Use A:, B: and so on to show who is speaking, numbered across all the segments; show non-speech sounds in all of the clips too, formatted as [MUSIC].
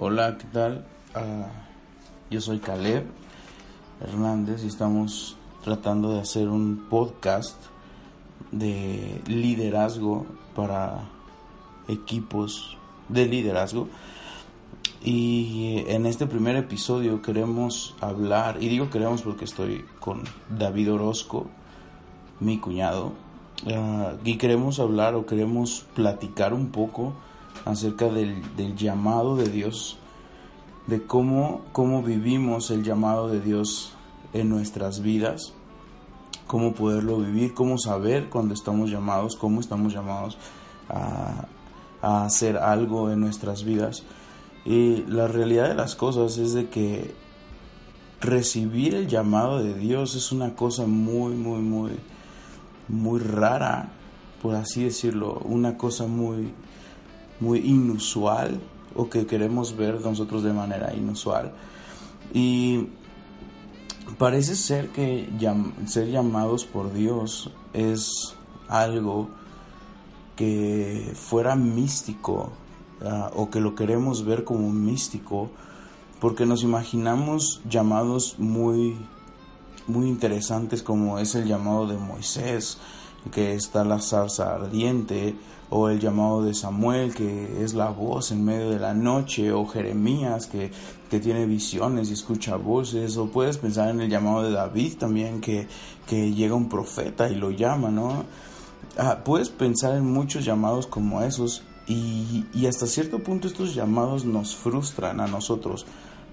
A: Hola, ¿qué tal? Ah, yo soy Caleb Hernández y estamos tratando de hacer un podcast de liderazgo para equipos de liderazgo. Y en este primer episodio queremos hablar, y digo queremos porque estoy con David Orozco, mi cuñado, ah, y queremos hablar o queremos platicar un poco acerca del, llamado de Dios, de cómo, cómo vivimos el llamado de Dios en nuestras vidas, cómo poderlo vivir, cómo saber cuando estamos llamados, cómo estamos llamados a, a hacer algo en nuestras vidas. Y la realidad de las cosas es de que recibir el llamado de Dios es una cosa muy, muy, muy, muy rara, por así decirlo, una cosa muy, muy inusual o que queremos ver nosotros de manera inusual. Y parece ser que ser llamados por Dios es algo que fuera místico ah, o que lo queremos ver como místico porque nos imaginamos llamados muy muy interesantes como es el llamado de Moisés que está la zarza ardiente o el llamado de Samuel, que es la voz en medio de la noche, o Jeremías, que, tiene visiones y escucha voces, o puedes pensar en el llamado de David también, que, que llega un profeta y lo llama, ¿no? Ah, puedes pensar en muchos llamados como esos, y, y hasta cierto punto estos llamados nos frustran a nosotros,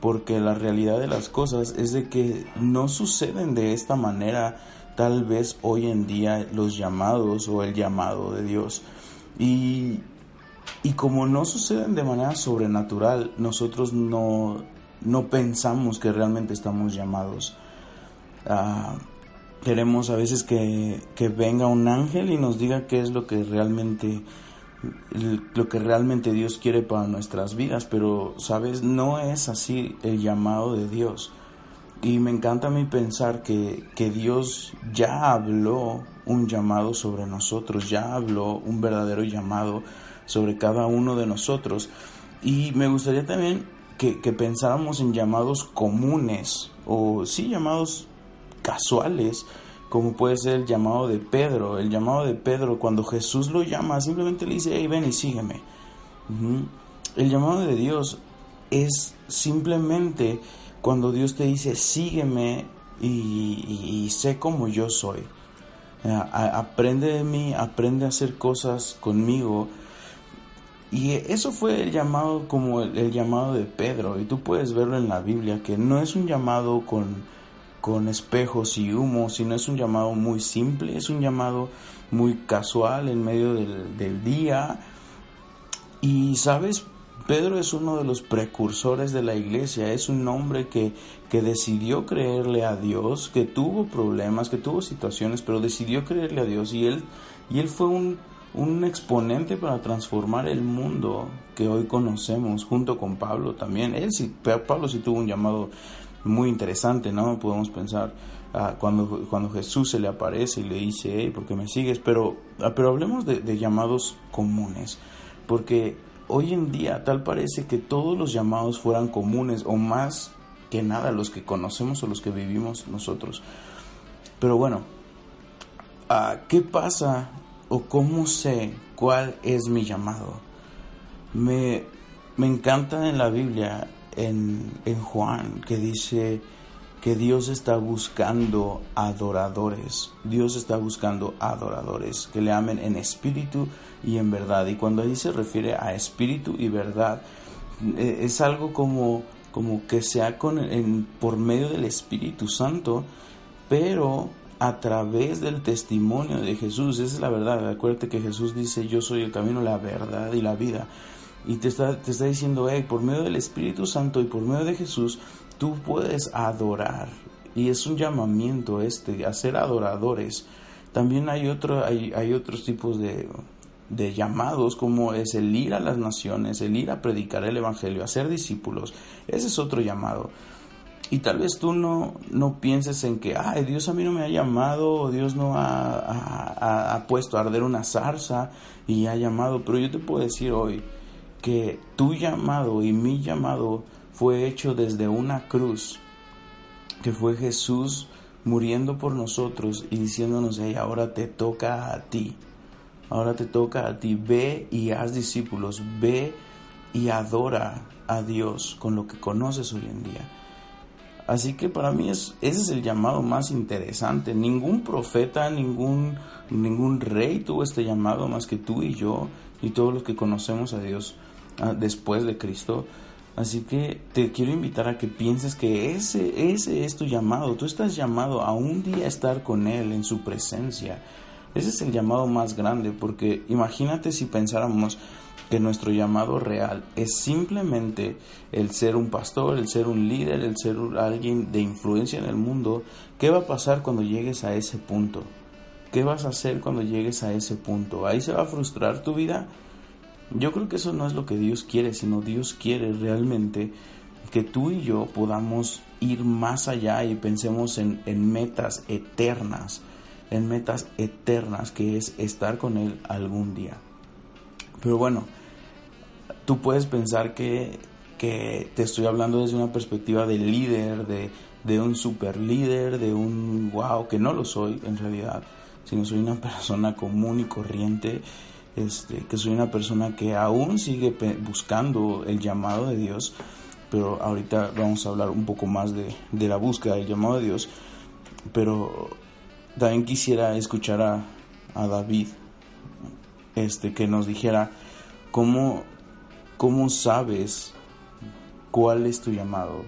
A: porque la realidad de las cosas es de que no suceden de esta manera tal vez hoy en día los llamados o el llamado de Dios. Y, como no suceden de manera sobrenatural, nosotros no, pensamos que realmente estamos llamados. Ah, queremos a veces que, venga un ángel y nos diga qué es lo que realmente lo que realmente Dios quiere para nuestras vidas, pero sabes, no es así el llamado de Dios. Y me encanta a mí pensar que, que Dios ya habló un llamado sobre nosotros, ya habló un verdadero llamado sobre cada uno de nosotros. Y me gustaría también que, pensáramos en llamados comunes o sí llamados casuales, como puede ser el llamado de Pedro. El llamado de Pedro, cuando Jesús lo llama, simplemente le dice, hey, ven y sígueme. El llamado de Dios es simplemente cuando Dios te dice, sígueme y sé como yo soy. Eh, aprende de mí, aprende a hacer cosas conmigo. Y eso fue el llamado como el, llamado de Pedro. Y tú puedes verlo en la Biblia, que no es un llamado con, con espejos y humo, sino es un llamado muy simple, es un llamado muy casual en medio del, del día. Y sabes, Pedro es uno de los precursores de la iglesia, es un hombre que, que decidió creerle a Dios, que tuvo problemas, que tuvo situaciones, pero decidió creerle a Dios y él, y él fue un, un exponente para transformar el mundo que hoy conocemos, junto con Pablo también. Él sí, Pablo sí tuvo un llamado muy interesante, ¿no? Podemos pensar ah, cuando, cuando Jesús se le aparece y le dice, hey, ¿por qué me sigues? Pero, ah, pero hablemos de, de llamados comunes, porque hoy en día tal parece que todos los llamados fueran comunes o más que nada los que conocemos o los que vivimos nosotros. Pero bueno, ¿qué pasa o cómo sé cuál es mi llamado? Me, me encanta en la Biblia, en, en Juan, que dice que Dios está buscando adoradores. Dios está buscando adoradores que le amen en espíritu y en verdad. Y cuando ahí se refiere a espíritu y verdad, eh, es algo como, como que sea con, en, por medio del Espíritu Santo, pero a través del testimonio de Jesús. Esa es la verdad. Acuérdate que Jesús dice, yo soy el camino, la verdad y la vida. Y te está, te está diciendo, hey, por medio del Espíritu Santo y por medio de Jesús, tú puedes adorar. Y es un llamamiento este, a ser adoradores. También hay, otro, hay, hay otros tipos de, de llamados como es el ir a las naciones, el ir a predicar el Evangelio, a ser discípulos. Ese es otro llamado. Y tal vez tú no, no pienses en que, ay, Dios a mí no me ha llamado, o Dios no ha, ha, puesto a arder una zarza y ha llamado, pero yo te puedo decir hoy que tu llamado y mi llamado fue hecho desde una cruz, que fue Jesús muriendo por nosotros y diciéndonos, hey, ahora te toca a ti, ahora te toca a ti, ve y haz discípulos, ve y adora a Dios con lo que conoces hoy en día. Así que para mí es, ese es el llamado más interesante. Ningún profeta, ningún, ningún rey tuvo este llamado más que tú y yo y todos los que conocemos a Dios ah, después de Cristo. Así que te quiero invitar a que pienses que ese, ese es tu llamado. Tú estás llamado a un día estar con Él en su presencia. Ese es el llamado más grande porque imagínate si pensáramos que nuestro llamado real es simplemente el ser un pastor, el ser un líder, el ser alguien de influencia en el mundo, ¿qué va a pasar cuando llegues a ese punto? ¿Qué vas a hacer cuando llegues a ese punto? ¿Ahí se va a frustrar tu vida? Yo creo que eso no es lo que Dios quiere, sino Dios quiere realmente que tú y yo podamos ir más allá y pensemos en, metas eternas, en metas eternas que es estar con Él algún día. Pero bueno, tú puedes pensar que, te estoy hablando desde una perspectiva de líder, de, un super líder, de un wow, que no lo soy en realidad, sino soy una [LAUGHS] persona común y corriente, este, que soy una persona que aún sigue buscando el llamado de Dios, pero ahorita vamos a hablar un poco más de, la búsqueda del llamado de Dios, pero también quisiera escuchar a, a David, este, que nos dijera cómo ¿cómo sabes cuál es tu llamado?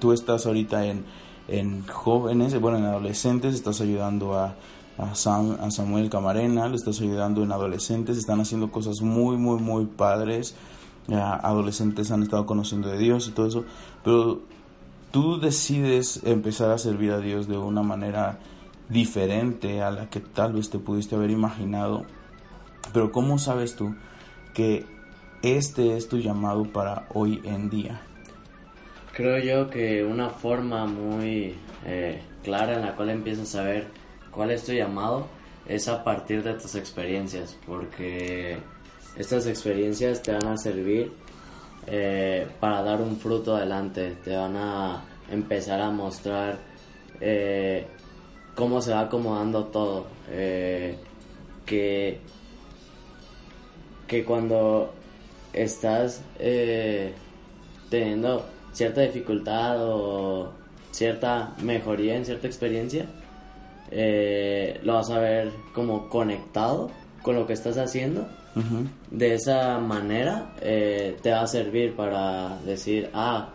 A: Tú estás ahorita en, en jóvenes, bueno, en adolescentes, estás ayudando a, a, Samuel Camarena, le estás ayudando en adolescentes, están haciendo cosas muy, muy, muy padres. adolescentes han estado conociendo de Dios y todo eso, pero tú decides empezar a servir a Dios de una manera diferente a la que tal vez te pudiste haber imaginado. Pero ¿cómo sabes tú que este es tu llamado para hoy en día?
B: Creo yo que una forma muy eh, clara en la cual empiezas a ver cuál es tu llamado es a partir de tus experiencias, porque estas experiencias te van a servir eh, para dar un fruto adelante, te van a empezar a mostrar eh, cómo se va acomodando todo, que, que cuando estás eh, teniendo cierta dificultad o cierta mejoría en cierta experiencia, eh, lo vas a ver como conectado con lo que estás haciendo. De esa manera eh, te va a servir para decir, ah,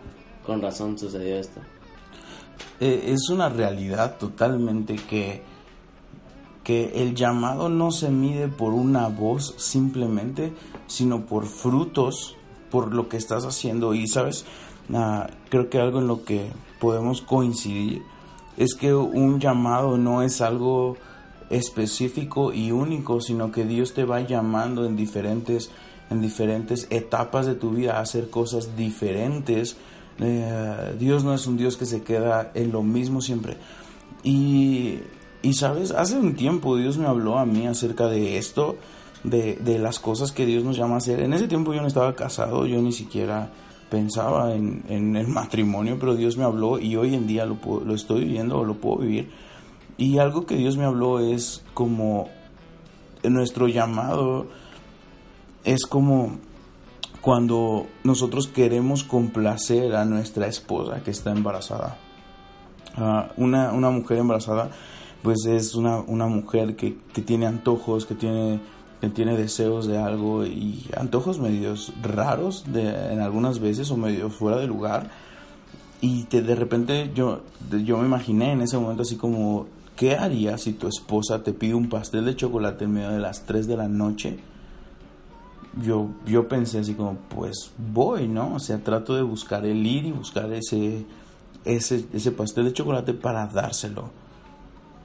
B: con razón sucedió esto.
A: es una realidad totalmente que, que el llamado no se mide por una voz simplemente, sino por frutos, por lo que estás haciendo. Y sabes, ah, creo que algo en lo que podemos coincidir es que un llamado no es algo específico y único, sino que Dios te va llamando en diferentes, en diferentes etapas de tu vida a hacer cosas diferentes. Eh, Dios no es un Dios que se queda en lo mismo siempre. Y, y sabes, hace un tiempo Dios me habló a mí acerca de esto de, de, las cosas que Dios nos llama a hacer. En ese tiempo yo no estaba casado, yo ni siquiera pensaba en, en el matrimonio, pero Dios me habló y hoy en día lo, lo estoy viviendo o lo puedo vivir. Y algo que Dios me habló es como nuestro llamado, es como cuando nosotros queremos complacer a nuestra esposa que está embarazada. Uh, una, una mujer embarazada pues es una, una mujer que, que tiene antojos, que tiene tiene deseos de algo y antojos medios raros de, en algunas veces o medio fuera de lugar. Y te, de repente yo, yo me imaginé en ese momento así como, ¿qué harías si tu esposa te pide un pastel de chocolate en medio de las 3 de la noche? Yo, yo pensé así como, pues voy, ¿no? O sea, trato de buscar el ir y buscar ese, ese, ese pastel de chocolate para dárselo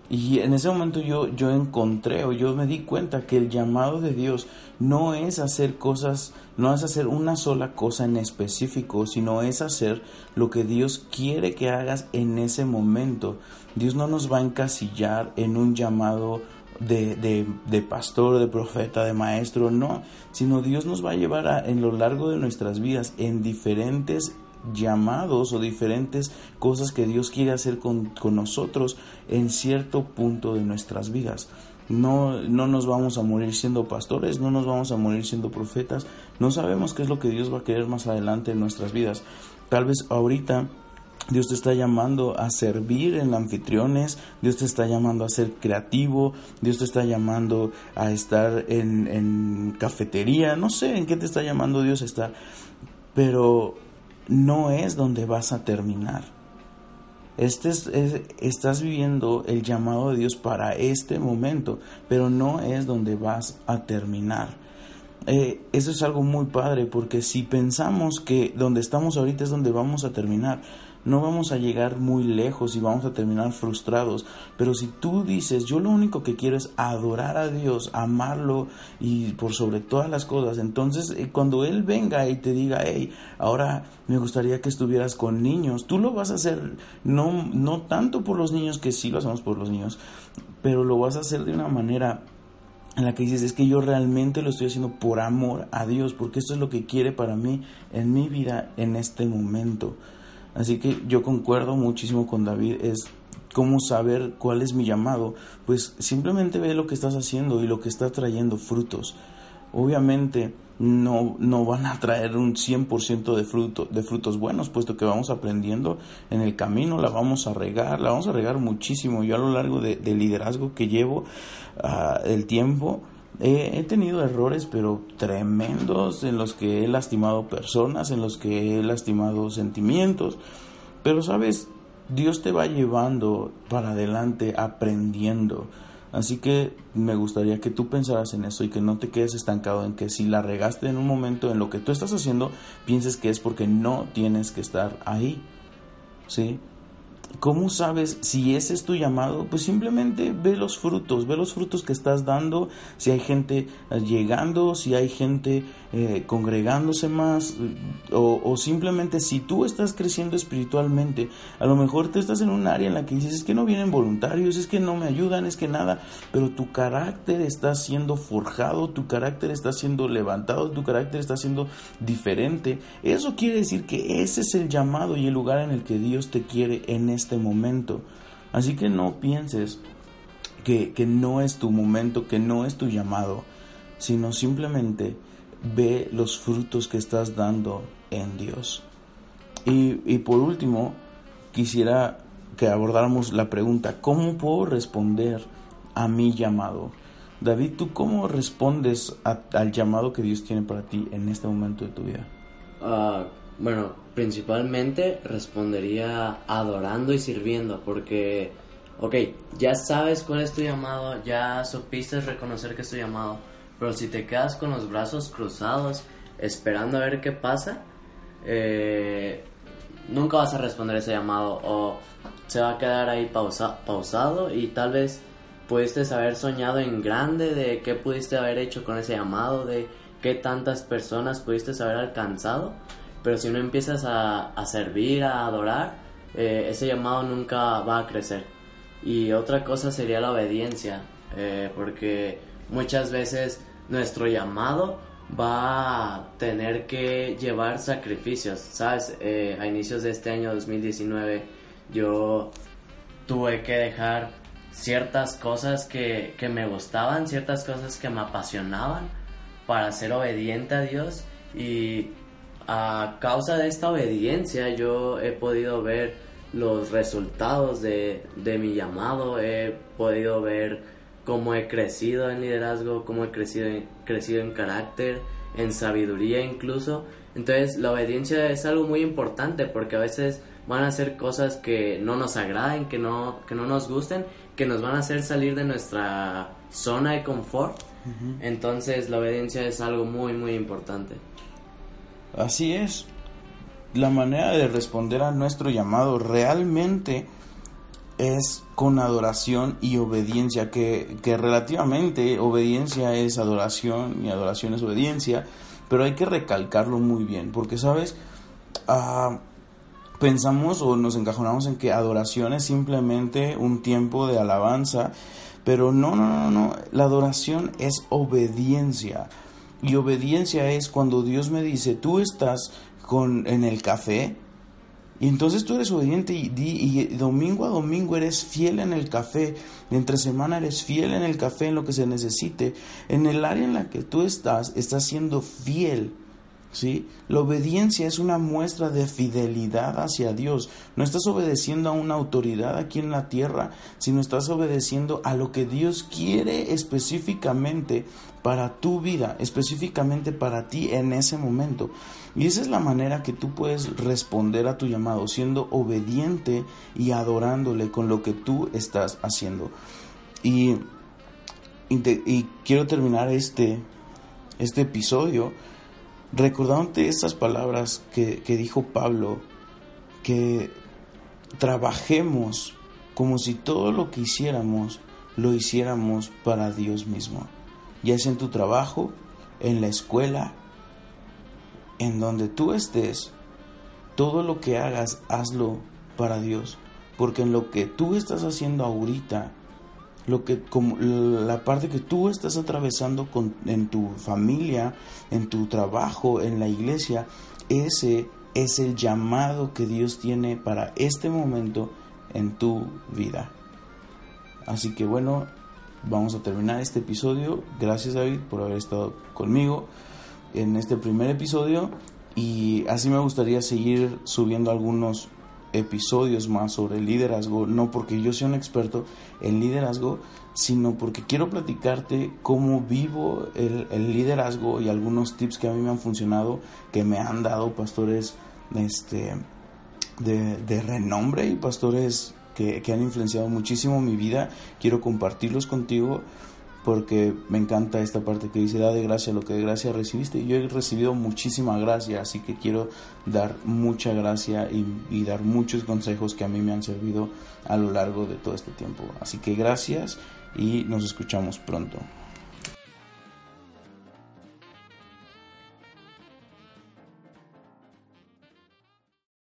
A: y en ese momento yo, yo encontré o yo me di cuenta que el llamado de Dios no es hacer cosas, no es hacer una sola cosa en específico, sino es hacer lo que Dios quiere que hagas en ese momento. Dios no nos va a encasillar en un llamado de, de, de, pastor, de profeta, de maestro, no, sino Dios nos va a llevar a, en lo largo de nuestras vidas en diferentes llamados o diferentes cosas que Dios quiere hacer con, con nosotros en cierto punto de nuestras vidas. No, no nos vamos a morir siendo pastores, no nos vamos a morir siendo profetas, no sabemos qué es lo que Dios va a querer más adelante en nuestras vidas. Tal vez ahorita Dios te está llamando a servir en anfitriones, Dios te está llamando a ser creativo, Dios te está llamando a estar en, en cafetería, no sé en qué te está llamando Dios a estar, pero no es donde vas a terminar. Este es, estás viviendo el llamado de Dios para este momento, pero no es donde vas a terminar. Eh, eso es algo muy padre porque si pensamos que donde estamos ahorita es donde vamos a terminar, no vamos a llegar muy lejos y vamos a terminar frustrados. Pero si tú dices, yo lo único que quiero es adorar a Dios, amarlo y por sobre todas las cosas, entonces eh, cuando Él venga y te diga, hey, ahora me gustaría que estuvieras con niños, tú lo vas a hacer no, no tanto por los niños, que sí lo hacemos por los niños, pero lo vas a hacer de una manera en la que dices, es que yo realmente lo estoy haciendo por amor a Dios, porque esto es lo que quiere para mí en mi vida en este momento. Así que yo concuerdo muchísimo con David, es cómo saber cuál es mi llamado, pues simplemente ve lo que estás haciendo y lo que está trayendo frutos. Obviamente no, no van a traer un 100% de, fruto, de frutos buenos, puesto que vamos aprendiendo en el camino, la vamos a regar, la vamos a regar muchísimo. Yo a lo largo del liderazgo que llevo, uh, el tiempo, He, tenido errores, pero tremendos, en los que he lastimado personas, en los que he lastimado sentimientos. Pero sabes, Dios te va llevando para adelante aprendiendo. Así que me gustaría que tú pensaras en eso y que no te quedes estancado en que si la regaste en un momento en lo que tú estás haciendo, pienses que es porque no tienes que estar ahí. ¿Sí? ¿Cómo sabes si ese es tu llamado? Pues simplemente ve los frutos, ve los frutos que estás dando, si hay gente eh, llegando, si hay gente eh, congregándose más, o, simplemente si tú estás creciendo espiritualmente, a lo mejor te estás en un área en la que dices, es que no vienen voluntarios, es que no me ayudan, es que nada, pero tu carácter está siendo forjado, tu carácter está siendo levantado, tu carácter está siendo diferente. Eso quiere decir que ese es el llamado y el lugar en el que Dios te quiere en este momento. Así que no pienses que, que no es tu momento, que no es tu llamado, sino simplemente ve los frutos que estás dando en Dios. Y, y, por último, quisiera que abordáramos la pregunta, ¿cómo puedo responder a mi llamado? David, ¿tú cómo respondes al llamado que Dios tiene para ti en este momento de tu vida?
B: Uh, bueno, principalmente respondería adorando y sirviendo, porque, ok, ya sabes cuál es tu llamado, ya supiste reconocer que es tu llamado, pero si te quedas con los brazos cruzados esperando a ver qué pasa, eh, nunca vas a responder ese llamado o se va a quedar ahí pausa, pausado y tal vez pudiste haber soñado en grande de qué pudiste haber hecho con ese llamado, de qué tantas personas pudiste haber alcanzado pero si no empiezas a, servir, a adorar, eh, ese llamado nunca va a crecer. Y otra cosa sería la obediencia, eh, porque muchas veces nuestro llamado va a tener que llevar sacrificios, ¿sabes? Eh, a inicios de este año 2019 yo tuve que dejar ciertas cosas que, que me gustaban, ciertas cosas que me apasionaban para ser obediente a Dios y a causa de esta obediencia yo he podido ver los resultados de, mi llamado, he podido ver cómo he crecido en liderazgo, cómo he crecido en, crecido en carácter, en sabiduría incluso. Entonces la obediencia es algo muy importante porque a veces van a hacer cosas que no nos agraden, que no, que no nos gusten, que nos van a hacer salir de nuestra zona de confort. Entonces la obediencia es algo muy muy importante.
A: Así es. La manera de responder a nuestro llamado realmente es con adoración y obediencia, que, relativamente obediencia es adoración y adoración es obediencia, pero hay que recalcarlo muy bien, porque sabes, ah, pensamos o nos encajonamos en que adoración es simplemente un tiempo de alabanza, Pero no, no, no, no, la adoración es obediencia. Y obediencia es cuando Dios me dice, tú estás con, en el café, y entonces tú eres obediente y, y, domingo a domingo eres fiel en el café, entre semana eres fiel en el café, en lo que se necesite. En el área en la que tú estás, estás siendo fiel. ¿Sí? La obediencia es una muestra de fidelidad hacia Dios. No estás obedeciendo a una autoridad aquí en la tierra, sino estás obedeciendo a lo que Dios quiere específicamente para tu vida, específicamente para ti en ese momento. Y esa es la manera que tú puedes responder a tu llamado, siendo obediente y adorándole con lo que tú estás haciendo. Y, y, quiero terminar este, este episodio recordándote estas palabras que, que dijo Pablo, que trabajemos como si todo lo que hiciéramos lo hiciéramos para Dios mismo ya sea en tu trabajo, en la escuela, en donde tú estés, todo lo que hagas, hazlo para Dios. Porque en lo que tú estás haciendo ahorita, lo que como la parte que tú estás atravesando con, en tu familia, en tu trabajo, en la iglesia, ese es el llamado que Dios tiene para este momento en tu vida. Así que bueno, vamos a terminar este episodio. Gracias David por haber estado conmigo en este primer episodio y así me gustaría seguir subiendo algunos episodios más sobre liderazgo, no porque yo sea un experto en liderazgo, sino porque quiero platicarte cómo vivo el, liderazgo y algunos tips que a mí me han funcionado, que me han dado pastores este, de, de renombre y pastores que, han influenciado muchísimo mi vida. Quiero compartirlos contigo porque me encanta esta parte que dice, da de gracia lo que de gracia recibiste. Y yo he recibido muchísima gracia, así que quiero dar mucha gracia y, y, dar muchos consejos que a mí me han servido a lo largo de todo este tiempo. Así que gracias y nos escuchamos pronto.